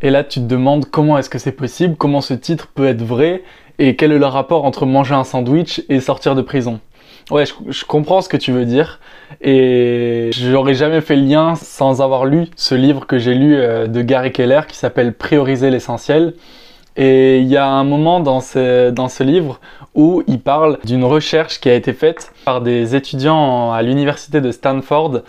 Et là, tu te demandes comment est-ce que c'est possible, comment ce titre peut être vrai, et quel est le rapport entre manger un sandwich et sortir de prison. Ouais, je, comprends ce que tu veux dire, et j'aurais jamais fait le lien sans avoir lu ce livre que j'ai lu euh, de Gary Keller qui s'appelle Prioriser l'essentiel. Et il y a un moment dans ce, dans ce livre où il parle d'une recherche qui a été faite par des étudiants à l'université de Stanford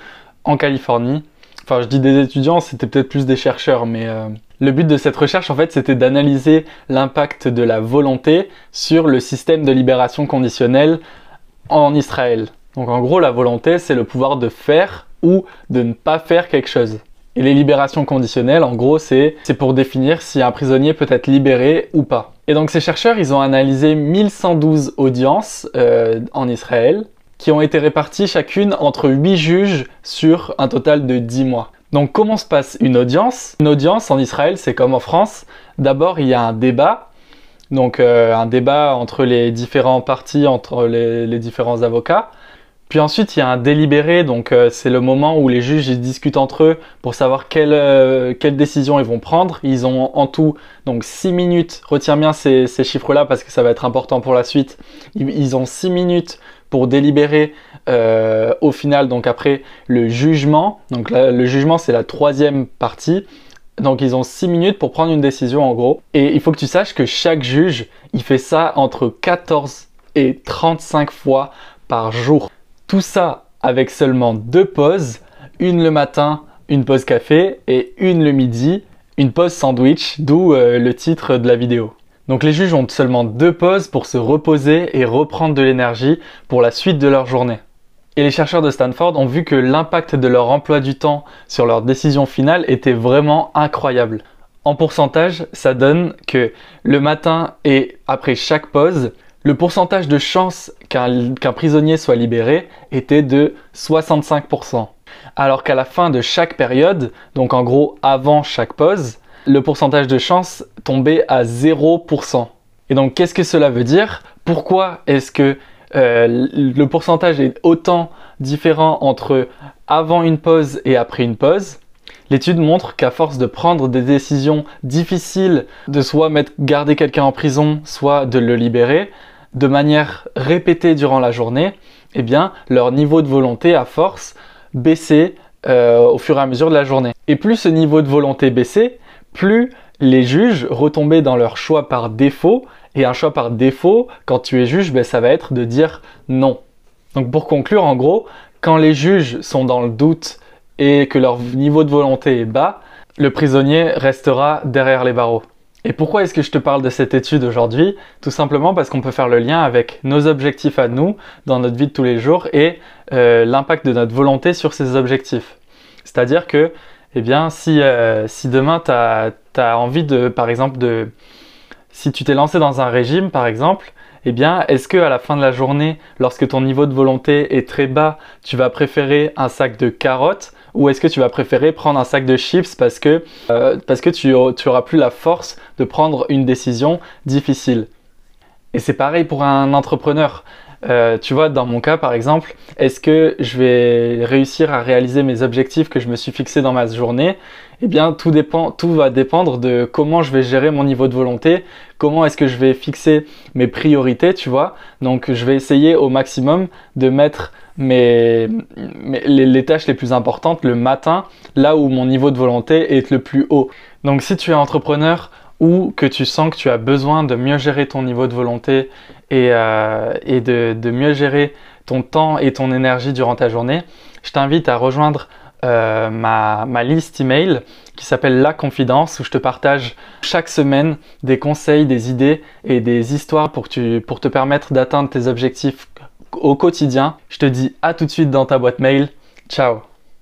en Californie. Enfin, je dis des étudiants, c'était peut-être plus des chercheurs, mais euh, le but de cette recherche, en fait, c'était d'analyser l'impact de la volonté sur le système de libération conditionnelle en Israël. Donc, en gros, la volonté, c'est le pouvoir de faire ou de ne pas faire quelque chose. Et les libérations conditionnelles, en gros, c'est pour définir si un prisonnier peut être libéré ou pas. Et donc ces chercheurs, ils ont analysé 1112 audiences euh, en Israël qui ont été réparties chacune entre 8 juges sur un total de 10 mois. Donc comment se passe une audience? Une audience en Israël, c'est comme en France. D'abord, il y a un débat. Donc euh, un débat entre les différents partis, entre les différents avocats. Puis ensuite, il y a un délibéré, donc euh, c'est le moment où les juges ils discutent entre eux pour savoir quelle, euh, quelle décision ils vont prendre. Ils ont en tout donc 6 minutes, retiens bien ces, ces chiffres-là parce que ça va être important pour la suite. Ils, ont 6 minutes pour délibérer euh, au final, donc après le jugement. Donc le jugement, c'est la troisième partie. Donc ils ont 6 minutes pour prendre une décision en gros. Et il faut que tu saches que chaque juge, il fait ça entre 14 et 35 fois par jour. Tout ça avec seulement deux pauses, une le matin, une pause café et une le midi, une pause sandwich, d'où euh, le titre de la vidéo. Donc les juges ont seulement deux pauses pour se reposer et reprendre de l'énergie pour la suite de leur journée. Et les chercheurs de Stanford ont vu que l'impact de leur emploi du temps sur leur décision finale était vraiment incroyable. En pourcentage, ça donne que le matin et après chaque pause, le pourcentage de chance qu'un prisonnier soit libéré était de 65%. Alors qu'à la fin de chaque période, donc en gros avant chaque pause, le pourcentage de chance tombait à 0%. Et donc qu'est-ce que cela veut dire? Pourquoi est-ce que euh, le pourcentage est autant différent entre avant une pause et après une pause? L'étude montre qu'à force de prendre des décisions difficiles, de soit mettre, garder quelqu'un en prison, soit de le libérer, de manière répétée durant la journée, eh bien, leur niveau de volonté à force baissait euh, au fur et à mesure de la journée. Et plus ce niveau de volonté baissait, plus les juges retombaient dans leur choix par défaut. Et un choix par défaut, quand tu es juge, ben, ça va être de dire non. Donc pour conclure, en gros, quand les juges sont dans le doute et que leur niveau de volonté est bas, le prisonnier restera derrière les barreaux. Et pourquoi est-ce que je te parle de cette étude aujourd'hui? Tout simplement parce qu'on peut faire le lien avec nos objectifs à nous dans notre vie de tous les jours et euh, l'impact de notre volonté sur ces objectifs. C'est-à-dire que, eh bien, si, euh, si demain tu as, envie de, par exemple, de, si tu t'es lancé dans un régime, par exemple, eh bien, est-ce que à la fin de la journée, lorsque ton niveau de volonté est très bas, tu vas préférer un sac de carottes ou est-ce que tu vas préférer prendre un sac de chips parce que, euh, tu, tu auras plus la force de prendre une décision difficile? Et c'est pareil pour un entrepreneur. Euh, tu vois, dans mon cas par exemple, est-ce que je vais réussir à réaliser mes objectifs que je me suis fixés dans ma journée? Eh bien, tout dépend, tout va dépendre de comment je vais gérer mon niveau de volonté, comment est-ce que je vais fixer mes priorités, tu vois? Donc, je vais essayer au maximum de mettre les tâches les plus importantes le matin, là où mon niveau de volonté est le plus haut. Donc, si tu es entrepreneur, ou que tu sens que tu as besoin de mieux gérer ton niveau de volonté et, euh, de, mieux gérer ton temps et ton énergie durant ta journée, je t'invite à rejoindre euh, ma, liste email qui s'appelle La Confidence où je te partage chaque semaine des conseils, des idées et des histoires pour te permettre d'atteindre tes objectifs au quotidien. Je te dis à tout de suite dans ta boîte mail. Ciao